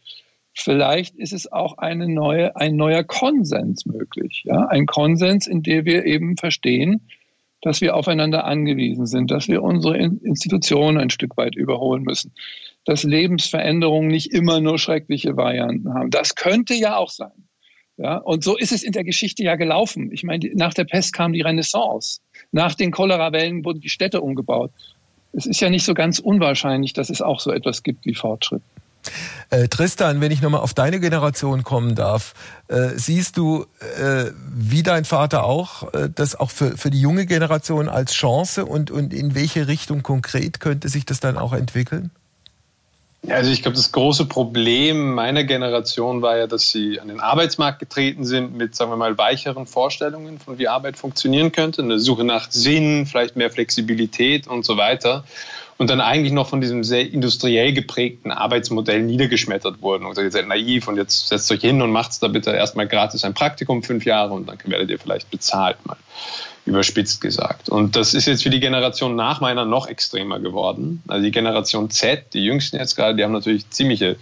Vielleicht ist es auch eine neue, ein neuer Konsens möglich. Ja? Ein Konsens, in dem wir eben verstehen, dass wir aufeinander angewiesen sind, dass wir unsere Institutionen ein Stück weit überholen müssen, dass Lebensveränderungen nicht immer nur schreckliche Varianten haben. Das könnte ja auch sein. Ja, und so ist es in der Geschichte ja gelaufen. Ich meine, nach der Pest kam die Renaissance. Nach den Cholerawellen wurden die Städte umgebaut. Es ist ja nicht so ganz unwahrscheinlich, dass es auch so etwas gibt wie Fortschritt. Äh, Tristan, wenn ich nochmal auf deine Generation kommen darf, äh, siehst du, äh, wie dein Vater auch, äh, das auch für, für die junge Generation als Chance und, und in welche Richtung konkret könnte sich das dann auch entwickeln? Also ich glaube, das große Problem meiner Generation war ja, dass sie an den Arbeitsmarkt getreten sind mit, sagen wir mal, weicheren Vorstellungen von wie Arbeit funktionieren könnte, eine Suche nach Sinn, vielleicht mehr Flexibilität und so weiter. Und dann eigentlich noch von diesem sehr industriell geprägten Arbeitsmodell niedergeschmettert wurden und ihr seid naiv und jetzt setzt euch hin und macht da bitte erstmal gratis ein Praktikum fünf Jahre und dann werdet ihr vielleicht bezahlt, mal überspitzt gesagt. Und das ist jetzt für die Generation nach meiner noch extremer geworden. Also die Generation Z, die Jüngsten jetzt gerade, die haben natürlich ziemliche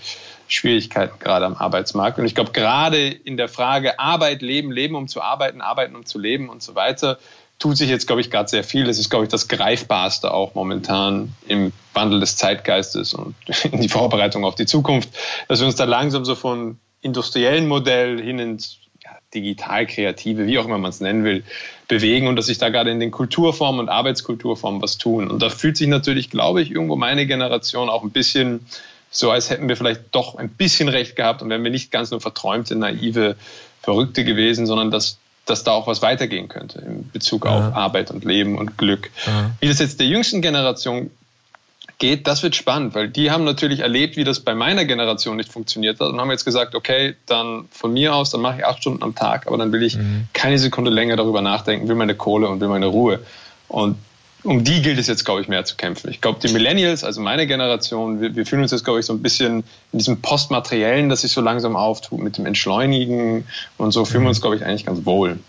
Schwierigkeiten gerade am Arbeitsmarkt. Und ich glaube, gerade in der Frage Arbeit, Leben, Leben, um zu arbeiten, arbeiten, um zu leben und so weiter, tut sich jetzt, glaube ich, gerade sehr viel. Das ist, glaube ich, das Greifbarste auch momentan im Wandel des Zeitgeistes und in die Vorbereitung auf die Zukunft, dass wir uns da langsam so von industriellen Modell hin ins digital kreative, wie auch immer man es nennen will, bewegen und dass sich da gerade in den Kulturformen und Arbeitskulturformen was tun. Und da fühlt sich natürlich, glaube ich, irgendwo meine Generation auch ein bisschen so, als hätten wir vielleicht doch ein bisschen recht gehabt und wären wir nicht ganz nur verträumte, naive Verrückte gewesen, sondern dass dass da auch was weitergehen könnte in Bezug ja. auf Arbeit und Leben und Glück. Ja. Wie das jetzt der jüngsten Generation geht, das wird spannend, weil die haben natürlich erlebt, wie das bei meiner Generation nicht funktioniert hat und haben jetzt gesagt, okay, dann von mir aus, dann mache ich acht Stunden am Tag, aber dann will ich mhm. keine Sekunde länger darüber nachdenken, will meine Kohle und will meine Ruhe. Und um die gilt es jetzt, glaube ich, mehr zu kämpfen. Ich glaube, die Millennials, also meine Generation, wir, wir fühlen uns jetzt, glaube ich, so ein bisschen in diesem Postmateriellen, das sich so langsam auftut, mit dem Entschleunigen und so fühlen wir uns, glaube ich, eigentlich ganz wohl.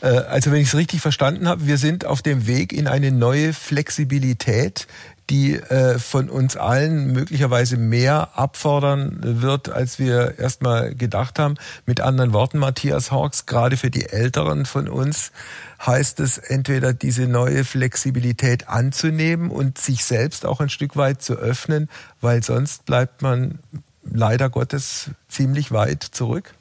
Äh, also wenn ich es richtig verstanden habe, wir sind auf dem Weg in eine neue Flexibilität, die äh, von uns allen möglicherweise mehr abfordern wird, als wir erstmal gedacht haben. Mit anderen Worten, Matthias Hawks, gerade für die Älteren von uns heißt es entweder diese neue Flexibilität anzunehmen und sich selbst auch ein Stück weit zu öffnen, weil sonst bleibt man leider Gottes ziemlich weit zurück.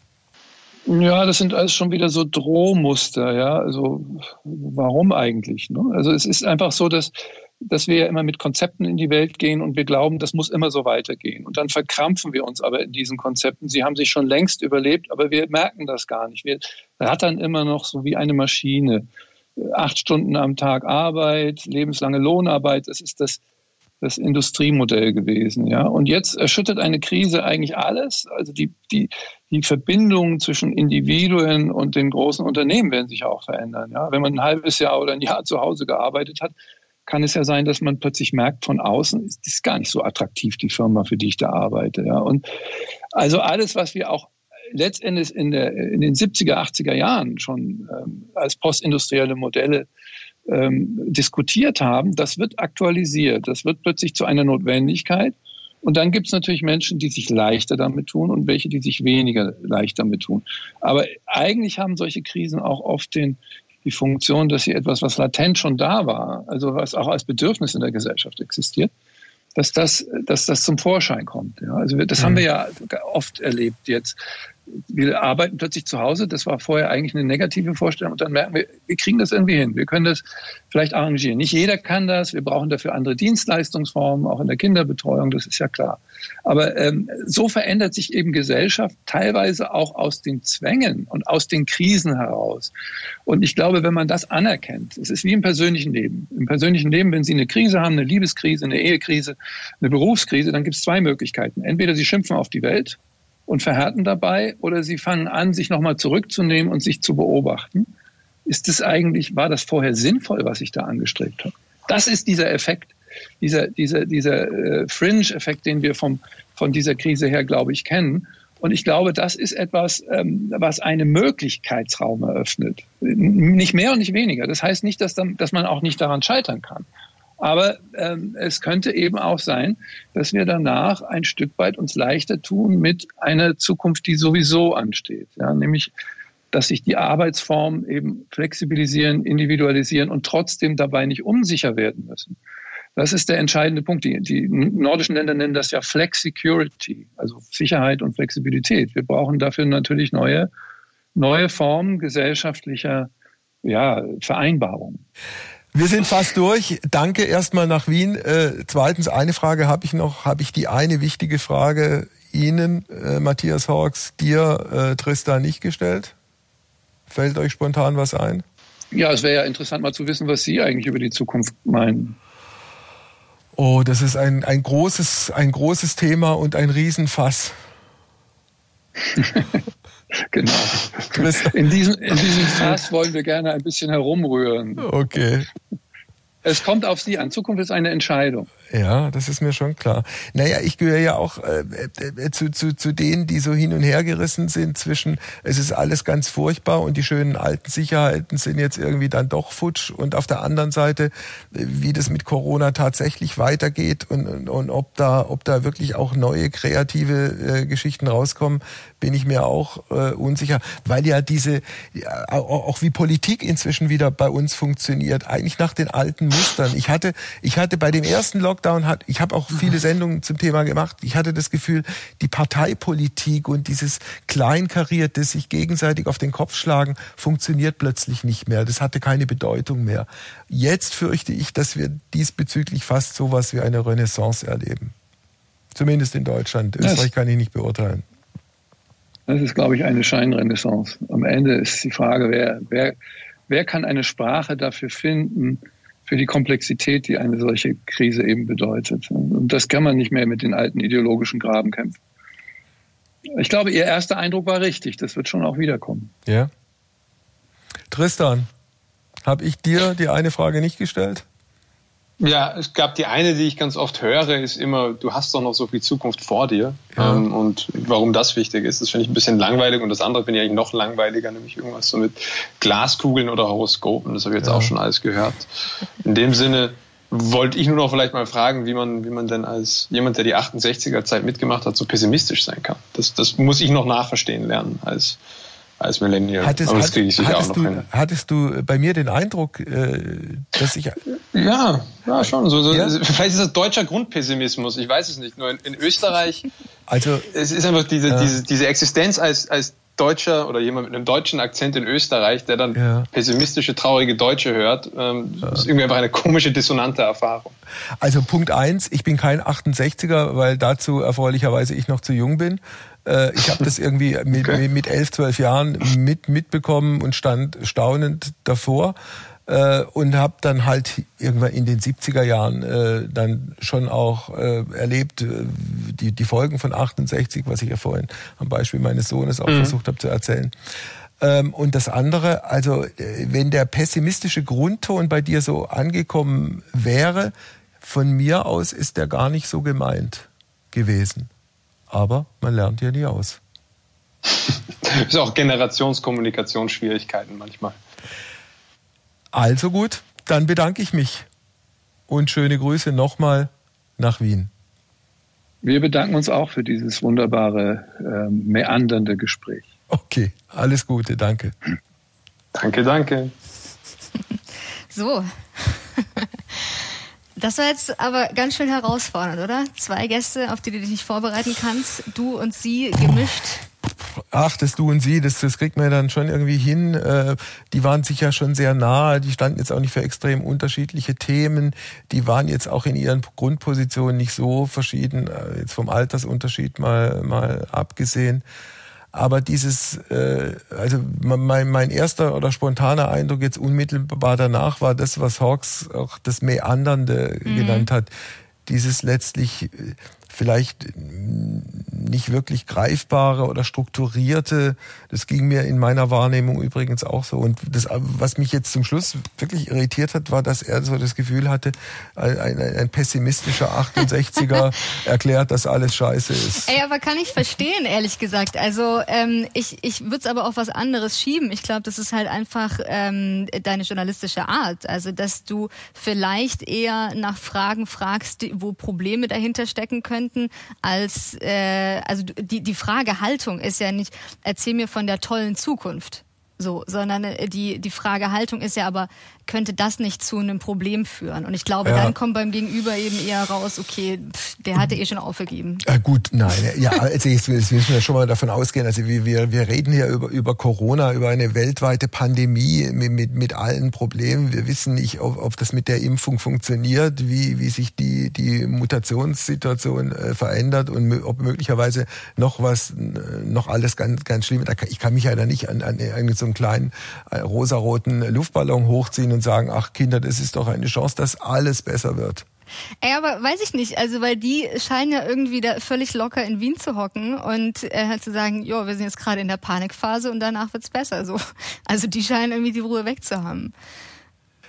Ja, das sind alles schon wieder so Drohmuster, ja. Also warum eigentlich? Ne? Also es ist einfach so, dass dass wir ja immer mit Konzepten in die Welt gehen und wir glauben, das muss immer so weitergehen. Und dann verkrampfen wir uns aber in diesen Konzepten. Sie haben sich schon längst überlebt, aber wir merken das gar nicht. Wir rattern immer noch so wie eine Maschine. Acht Stunden am Tag Arbeit, lebenslange Lohnarbeit, das ist das, das Industriemodell gewesen, ja. Und jetzt erschüttert eine Krise eigentlich alles. Also die, die, die Verbindungen zwischen Individuen und den großen Unternehmen werden sich auch verändern, ja. Wenn man ein halbes Jahr oder ein Jahr zu Hause gearbeitet hat, kann es ja sein, dass man plötzlich merkt, von außen ist das gar nicht so attraktiv, die Firma, für die ich da arbeite, ja. Und also alles, was wir auch letztendlich in, der, in den 70er, 80er Jahren schon ähm, als postindustrielle Modelle ähm, diskutiert haben, das wird aktualisiert. Das wird plötzlich zu einer Notwendigkeit. Und dann gibt es natürlich Menschen, die sich leichter damit tun und welche, die sich weniger leicht damit tun. Aber eigentlich haben solche Krisen auch oft den, die Funktion, dass sie etwas, was latent schon da war, also was auch als Bedürfnis in der Gesellschaft existiert, dass das, dass das zum Vorschein kommt. Ja, also das haben wir ja oft erlebt jetzt, wir arbeiten plötzlich zu Hause. Das war vorher eigentlich eine negative Vorstellung. Und dann merken wir, wir kriegen das irgendwie hin. Wir können das vielleicht arrangieren. Nicht jeder kann das. Wir brauchen dafür andere Dienstleistungsformen, auch in der Kinderbetreuung. Das ist ja klar. Aber ähm, so verändert sich eben Gesellschaft teilweise auch aus den Zwängen und aus den Krisen heraus. Und ich glaube, wenn man das anerkennt, es ist wie im persönlichen Leben. Im persönlichen Leben, wenn Sie eine Krise haben, eine Liebeskrise, eine Ehekrise, eine Berufskrise, dann gibt es zwei Möglichkeiten. Entweder Sie schimpfen auf die Welt und verhärten dabei oder sie fangen an, sich nochmal zurückzunehmen und sich zu beobachten. Ist es eigentlich, war das vorher sinnvoll, was ich da angestrebt habe? Das ist dieser Effekt, dieser, dieser, dieser äh, Fringe-Effekt, den wir vom, von dieser Krise her, glaube ich, kennen. Und ich glaube, das ist etwas, ähm, was einen Möglichkeitsraum eröffnet. Nicht mehr und nicht weniger. Das heißt nicht, dass, dann, dass man auch nicht daran scheitern kann. Aber ähm, es könnte eben auch sein, dass wir danach ein Stück weit uns leichter tun mit einer Zukunft, die sowieso ansteht. Ja, nämlich, dass sich die Arbeitsformen eben flexibilisieren, individualisieren und trotzdem dabei nicht unsicher werden müssen. Das ist der entscheidende Punkt. Die, die nordischen Länder nennen das ja Flexicurity, also Sicherheit und Flexibilität. Wir brauchen dafür natürlich neue, neue Formen gesellschaftlicher ja, Vereinbarungen. Wir sind fast durch. Danke erstmal nach Wien. Äh, zweitens, eine Frage habe ich noch. Habe ich die eine wichtige Frage Ihnen, äh, Matthias Hawks, dir, äh, Tristan, nicht gestellt? Fällt euch spontan was ein? Ja, es wäre ja interessant mal zu wissen, was Sie eigentlich über die Zukunft meinen. Oh, das ist ein, ein, großes, ein großes Thema und ein Riesenfass. genau. In diesem, in diesem Fass wollen wir gerne ein bisschen herumrühren. Okay. Es kommt auf Sie an. Zukunft ist eine Entscheidung. Ja, das ist mir schon klar. Naja, ich gehöre ja auch äh, äh, zu, zu, zu denen, die so hin und her gerissen sind zwischen, es ist alles ganz furchtbar und die schönen alten Sicherheiten sind jetzt irgendwie dann doch futsch und auf der anderen Seite, wie das mit Corona tatsächlich weitergeht und, und, und ob da, ob da wirklich auch neue kreative äh, Geschichten rauskommen, bin ich mir auch äh, unsicher, weil ja diese, ja, auch wie Politik inzwischen wieder bei uns funktioniert, eigentlich nach den alten Mustern. Ich hatte, ich hatte bei dem ersten Lockdown Lockdown hat, ich habe auch viele Sendungen zum Thema gemacht, ich hatte das Gefühl, die Parteipolitik und dieses Kleinkarierte, sich gegenseitig auf den Kopf schlagen, funktioniert plötzlich nicht mehr. Das hatte keine Bedeutung mehr. Jetzt fürchte ich, dass wir diesbezüglich fast sowas wie eine Renaissance erleben. Zumindest in Deutschland. Österreich kann ich nicht beurteilen. Das ist, glaube ich, eine Scheinrenaissance. Am Ende ist die Frage, wer, wer, wer kann eine Sprache dafür finden, für die Komplexität, die eine solche Krise eben bedeutet. Und das kann man nicht mehr mit den alten ideologischen Graben kämpfen. Ich glaube, Ihr erster Eindruck war richtig. Das wird schon auch wiederkommen. Ja. Tristan, habe ich dir die eine Frage nicht gestellt? Ja, es gab die eine, die ich ganz oft höre, ist immer, du hast doch noch so viel Zukunft vor dir. Ja. Ähm, und warum das wichtig ist, das finde ich ein bisschen langweilig. Und das andere finde ich eigentlich noch langweiliger, nämlich irgendwas so mit Glaskugeln oder Horoskopen. Das habe ich jetzt ja. auch schon alles gehört. In dem Sinne wollte ich nur noch vielleicht mal fragen, wie man, wie man denn als jemand, der die 68er Zeit mitgemacht hat, so pessimistisch sein kann. Das, das muss ich noch nachverstehen lernen als als Millennial. Hattest, Aber das kriege ich hattest auch noch du, hin. Hattest du bei mir den Eindruck, äh, dass ich... Ja, ja schon. So, so, ja? Vielleicht ist das deutscher Grundpessimismus, ich weiß es nicht. Nur in, in Österreich, also, es ist einfach diese, ja. diese, diese Existenz als, als Deutscher oder jemand mit einem deutschen Akzent in Österreich, der dann ja. pessimistische, traurige Deutsche hört, ähm, ja. ist irgendwie einfach eine komische, dissonante Erfahrung. Also Punkt eins, ich bin kein 68er, weil dazu erfreulicherweise ich noch zu jung bin. Äh, ich habe das irgendwie mit, okay. mit elf, zwölf Jahren mit, mitbekommen und stand staunend davor. Äh, und habe dann halt irgendwann in den 70er Jahren äh, dann schon auch äh, erlebt, äh, die, die Folgen von 68, was ich ja vorhin am Beispiel meines Sohnes auch mhm. versucht habe zu erzählen. Ähm, und das andere, also äh, wenn der pessimistische Grundton bei dir so angekommen wäre, von mir aus ist der gar nicht so gemeint gewesen. Aber man lernt ja nie aus. ist auch Generationskommunikationsschwierigkeiten manchmal. Also gut, dann bedanke ich mich und schöne Grüße nochmal nach Wien. Wir bedanken uns auch für dieses wunderbare, äh, meandernde Gespräch. Okay, alles Gute, danke. Danke, danke. So. Das war jetzt aber ganz schön herausfordernd, oder? Zwei Gäste, auf die du dich nicht vorbereiten kannst, du und sie gemischt ach, das Du und Sie, das, das kriegt man dann schon irgendwie hin. Äh, die waren sich ja schon sehr nahe, die standen jetzt auch nicht für extrem unterschiedliche Themen. Die waren jetzt auch in ihren Grundpositionen nicht so verschieden, äh, jetzt vom Altersunterschied mal, mal abgesehen. Aber dieses, äh, also mein, mein erster oder spontaner Eindruck jetzt unmittelbar danach war das, was Hawks auch das Meandernde mhm. genannt hat. Dieses letztlich äh, vielleicht nicht wirklich greifbare oder strukturierte. Das ging mir in meiner Wahrnehmung übrigens auch so. Und das, was mich jetzt zum Schluss wirklich irritiert hat, war, dass er so das Gefühl hatte, ein, ein, ein pessimistischer 68er erklärt, dass alles scheiße ist. Ey, aber kann ich verstehen, ehrlich gesagt. Also ähm, ich, ich würde es aber auf was anderes schieben. Ich glaube, das ist halt einfach ähm, deine journalistische Art. Also, dass du vielleicht eher nach Fragen fragst, wo Probleme dahinter stecken können könnten, als äh, also die die Fragehaltung ist ja nicht, erzähl mir von der tollen Zukunft, so, sondern äh, die die Fragehaltung ist ja aber könnte das nicht zu einem Problem führen. Und ich glaube, ja. dann kommt beim Gegenüber eben eher raus, okay, pff, der hatte eh schon aufgegeben. Ja, gut, nein. Ja, also jetzt müssen wir schon mal davon ausgehen, also wir, wir, wir reden hier über, über Corona, über eine weltweite Pandemie mit, mit, mit allen Problemen. Wir wissen nicht, ob, ob das mit der Impfung funktioniert, wie, wie sich die, die Mutationssituation äh, verändert und ob möglicherweise noch was, noch alles ganz, ganz schlimm. Ich kann mich ja da nicht an, an, an so einen kleinen äh, rosaroten Luftballon hochziehen und sagen, ach Kinder, das ist doch eine Chance, dass alles besser wird. Ey, aber weiß ich nicht, also weil die scheinen ja irgendwie da völlig locker in Wien zu hocken und äh, halt zu sagen, jo, wir sind jetzt gerade in der Panikphase und danach wird's besser. So, also die scheinen irgendwie die Ruhe wegzuhaben.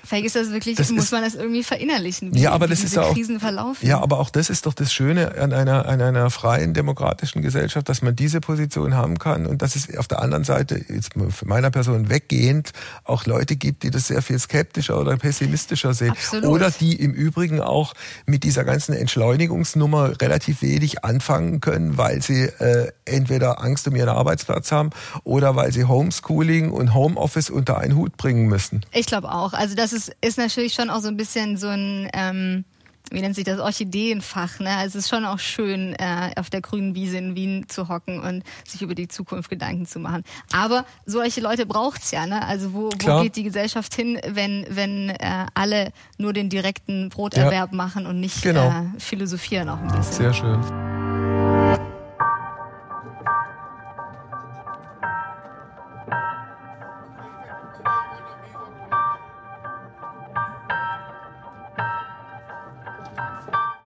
Vielleicht ist das wirklich, das muss ist, man das irgendwie verinnerlichen, wie, ja, aber das ist ja auch, Krisen verlaufen. Ja, aber auch das ist doch das Schöne an einer, an einer freien demokratischen Gesellschaft, dass man diese Position haben kann und dass es auf der anderen Seite, jetzt für meiner Person weggehend, auch Leute gibt, die das sehr viel skeptischer oder pessimistischer sehen. Absolut. Oder die im Übrigen auch mit dieser ganzen Entschleunigungsnummer relativ wenig anfangen können, weil sie äh, entweder Angst um ihren Arbeitsplatz haben oder weil sie Homeschooling und Homeoffice unter einen Hut bringen müssen. Ich glaube auch. Also das ist ist, ist natürlich schon auch so ein bisschen so ein, ähm, wie nennt sich das, Orchideenfach. Ne? Also es ist schon auch schön, äh, auf der grünen Wiese in Wien zu hocken und sich über die Zukunft Gedanken zu machen. Aber solche Leute braucht's ja. Ne? Also wo, wo geht die Gesellschaft hin, wenn, wenn äh, alle nur den direkten Broterwerb ja. machen und nicht genau. äh, philosophieren auch ein bisschen. Sehr schön.